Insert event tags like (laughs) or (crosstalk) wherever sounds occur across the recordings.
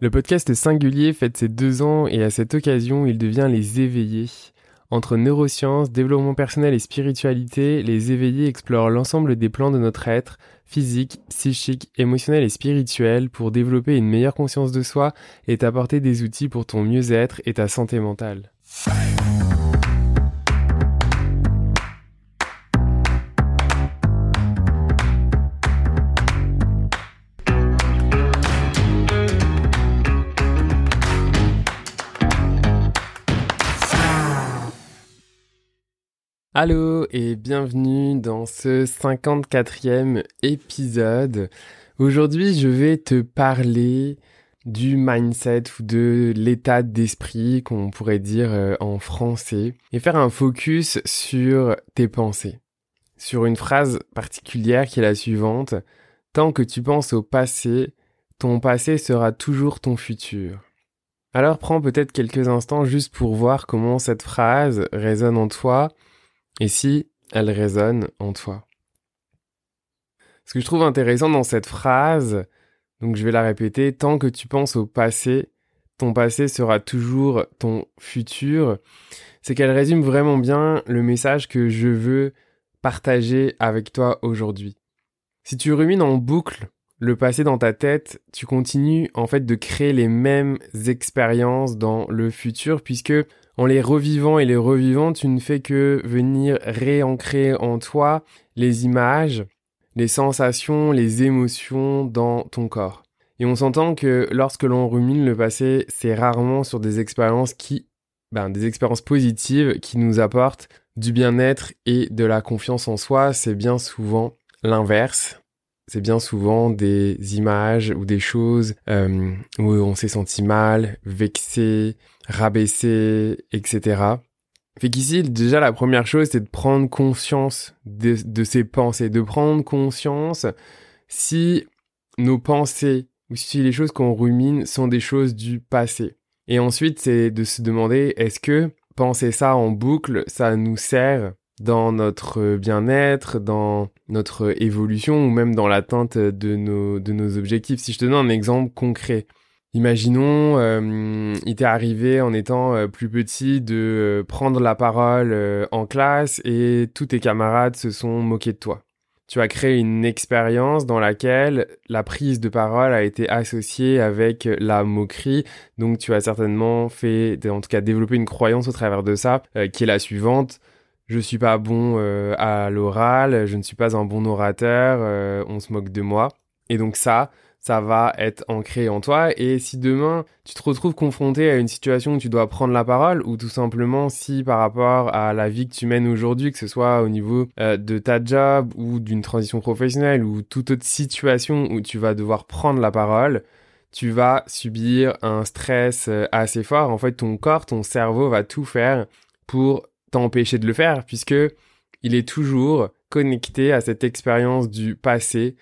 Le podcast Singulier fête ses deux ans et à cette occasion, il devient Les Éveillés. Entre neurosciences, développement personnel et spiritualité, les éveillés explorent l'ensemble des plans de notre être, physique, psychique, émotionnel et spirituel, pour développer une meilleure conscience de soi et t'apporter des outils pour ton mieux-être et ta santé mentale. Allô et bienvenue dans ce 54e épisode. Aujourd'hui, je vais te parler du mindset ou de l'état d'esprit qu'on pourrait dire euh, en français et faire un focus sur tes pensées. Sur une phrase particulière qui est la suivante. Tant que tu penses au passé, ton passé sera toujours ton futur. Alors prends peut-être quelques instants juste pour voir comment cette phrase résonne en toi et si elle résonne en toi? Ce que je trouve intéressant dans cette phrase, donc je vais la répéter, tant que tu penses au passé, ton passé sera toujours ton futur, c'est qu'elle résume vraiment bien le message que je veux partager avec toi aujourd'hui. Si tu rumines en boucle le passé dans ta tête, tu continues en fait de créer les mêmes expériences dans le futur puisque en les revivant et les revivant, tu ne fais que venir réancrer en toi les images, les sensations, les émotions dans ton corps. Et on s'entend que lorsque l'on rumine le passé, c'est rarement sur des expériences qui, ben, des expériences positives qui nous apportent du bien-être et de la confiance en soi. C'est bien souvent l'inverse c'est bien souvent des images ou des choses euh, où on s'est senti mal, vexé, rabaissé, etc. Fait qu'ici, déjà, la première chose, c'est de prendre conscience de, de ces pensées, de prendre conscience si nos pensées ou si les choses qu'on rumine sont des choses du passé. Et ensuite, c'est de se demander, est-ce que penser ça en boucle, ça nous sert dans notre bien-être, dans notre évolution ou même dans l'atteinte de nos, de nos objectifs. Si je te donne un exemple concret, imaginons, euh, il t'est arrivé en étant euh, plus petit de euh, prendre la parole en classe et tous tes camarades se sont moqués de toi. Tu as créé une expérience dans laquelle la prise de parole a été associée avec la moquerie. Donc tu as certainement fait, en tout cas développé une croyance au travers de ça, qui est la suivante je suis pas bon euh, à l'oral, je ne suis pas un bon orateur, euh, on se moque de moi. Et donc ça, ça va être ancré en toi. Et si demain, tu te retrouves confronté à une situation où tu dois prendre la parole, ou tout simplement si par rapport à la vie que tu mènes aujourd'hui, que ce soit au niveau euh, de ta job ou d'une transition professionnelle ou toute autre situation où tu vas devoir prendre la parole, tu vas subir un stress assez fort. En fait, ton corps, ton cerveau va tout faire pour t'empêcher de le faire puisque il est toujours connecté à cette expérience du passé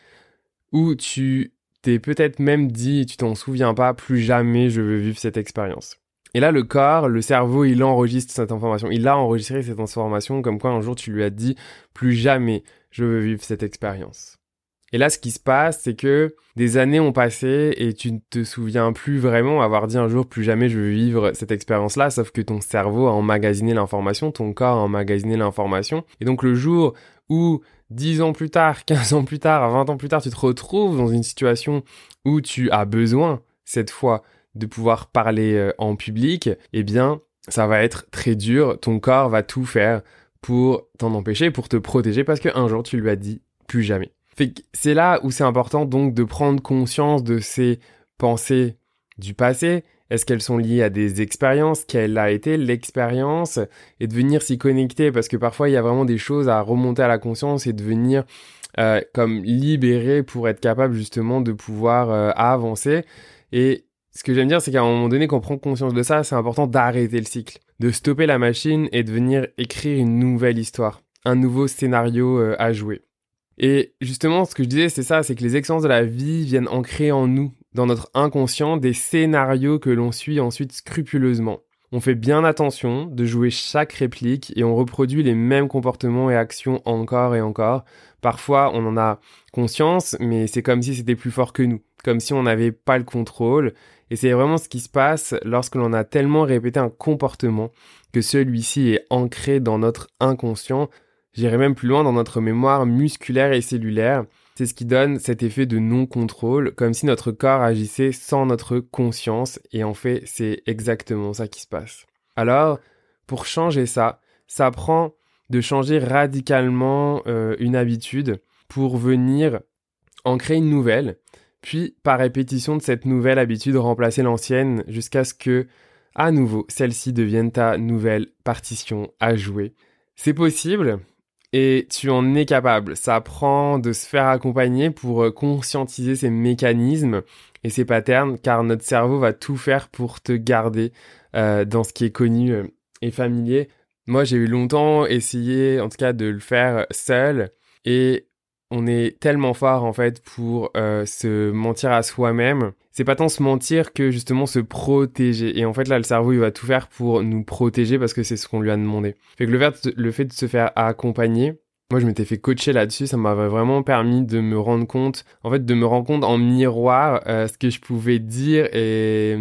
où tu t'es peut-être même dit, tu t'en souviens pas, plus jamais je veux vivre cette expérience. Et là, le corps, le cerveau, il enregistre cette information. Il a enregistré cette information comme quoi un jour tu lui as dit, plus jamais je veux vivre cette expérience. Et là, ce qui se passe, c'est que des années ont passé et tu ne te souviens plus vraiment avoir dit un jour plus jamais je veux vivre cette expérience-là, sauf que ton cerveau a emmagasiné l'information, ton corps a emmagasiné l'information. Et donc le jour où 10 ans plus tard, (laughs) 15 ans plus tard, 20 ans plus tard, tu te retrouves dans une situation où tu as besoin, cette fois, de pouvoir parler euh, en public, eh bien, ça va être très dur. Ton corps va tout faire pour t'en empêcher, pour te protéger, parce qu'un jour, tu lui as dit plus jamais c'est là où c'est important donc de prendre conscience de ces pensées du passé. Est-ce qu'elles sont liées à des expériences? Quelle a été l'expérience? Et de venir s'y connecter parce que parfois il y a vraiment des choses à remonter à la conscience et de venir euh, comme libérer pour être capable justement de pouvoir euh, avancer. Et ce que j'aime dire, c'est qu'à un moment donné, quand on prend conscience de ça, c'est important d'arrêter le cycle, de stopper la machine et de venir écrire une nouvelle histoire, un nouveau scénario euh, à jouer. Et justement, ce que je disais, c'est ça, c'est que les expériences de la vie viennent ancrer en nous, dans notre inconscient, des scénarios que l'on suit ensuite scrupuleusement. On fait bien attention de jouer chaque réplique et on reproduit les mêmes comportements et actions encore et encore. Parfois, on en a conscience, mais c'est comme si c'était plus fort que nous. comme si on n'avait pas le contrôle. Et c'est vraiment ce qui se passe lorsque l'on a tellement répété un comportement que celui-ci est ancré dans notre inconscient, j'irais même plus loin dans notre mémoire musculaire et cellulaire. C'est ce qui donne cet effet de non-contrôle, comme si notre corps agissait sans notre conscience, et en fait, c'est exactement ça qui se passe. Alors, pour changer ça, ça prend de changer radicalement euh, une habitude pour venir en créer une nouvelle, puis par répétition de cette nouvelle habitude remplacer l'ancienne jusqu'à ce que à nouveau celle-ci devienne ta nouvelle partition à jouer. C'est possible, et tu en es capable. Ça prend de se faire accompagner pour euh, conscientiser ces mécanismes et ces patterns, car notre cerveau va tout faire pour te garder euh, dans ce qui est connu euh, et familier. Moi, j'ai eu longtemps essayé, en tout cas, de le faire seul, et on est tellement fort en fait pour se mentir à soi-même. C'est pas tant se mentir que justement se protéger. Et en fait là, le cerveau il va tout faire pour nous protéger parce que c'est ce qu'on lui a demandé. Fait que le fait, de se faire accompagner, moi, je m'étais fait coacher là-dessus, ça m'avait vraiment permis de me rendre compte, en fait, de me rendre compte en miroir euh, ce que je pouvais dire et,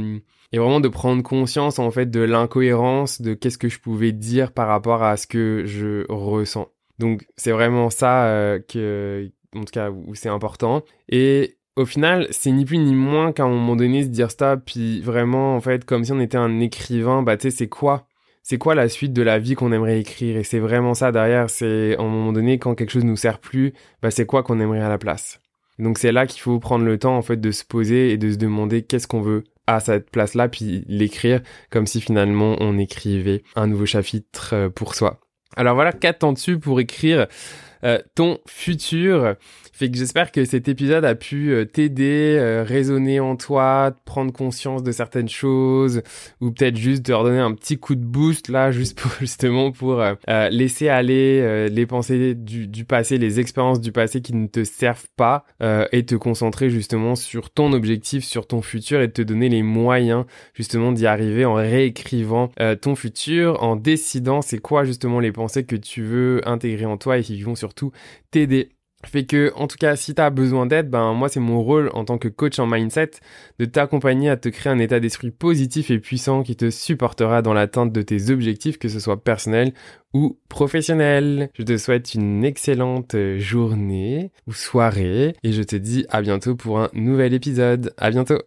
et vraiment de prendre conscience, en fait, de l'incohérence de qu'est-ce que je pouvais dire par rapport à ce que je ressens. Donc, c'est vraiment ça euh, que, en tout cas, où c'est important. Et au final, c'est ni plus ni moins qu'à un moment donné se dire stop, puis vraiment, en fait, comme si on était un écrivain, bah, tu sais, c'est quoi? C'est quoi la suite de la vie qu'on aimerait écrire? Et c'est vraiment ça derrière, c'est à un moment donné, quand quelque chose nous sert plus, bah c'est quoi qu'on aimerait à la place? Donc c'est là qu'il faut prendre le temps en fait de se poser et de se demander qu'est-ce qu'on veut à cette place-là, puis l'écrire comme si finalement on écrivait un nouveau chapitre euh, pour soi. Alors voilà, qu'attends-tu pour écrire euh, ton futur. Fait que j'espère que cet épisode a pu euh, t'aider, euh, résonner en toi, prendre conscience de certaines choses, ou peut-être juste te redonner un petit coup de boost là, juste pour (laughs) justement pour euh, laisser aller les pensées du, du, passé, les expériences du passé qui ne te servent pas, et te concentrer justement sur ton objectif, sur ton futur, et te donner les moyens justement d'y arriver en réécrivant ton futur, en décidant c'est quoi justement les pensées que tu veux intégrer en toi et qui vont t'aider fait que, en tout cas, si tu as besoin d'aide, ben moi c'est mon rôle en tant que coach en mindset de t'accompagner à te créer un état d'esprit positif et puissant qui te supportera dans l'atteinte de tes objectifs, que ce soit personnel ou professionnel. Je te souhaite une excellente journée ou soirée et je te dis à bientôt pour un nouvel épisode. À bientôt.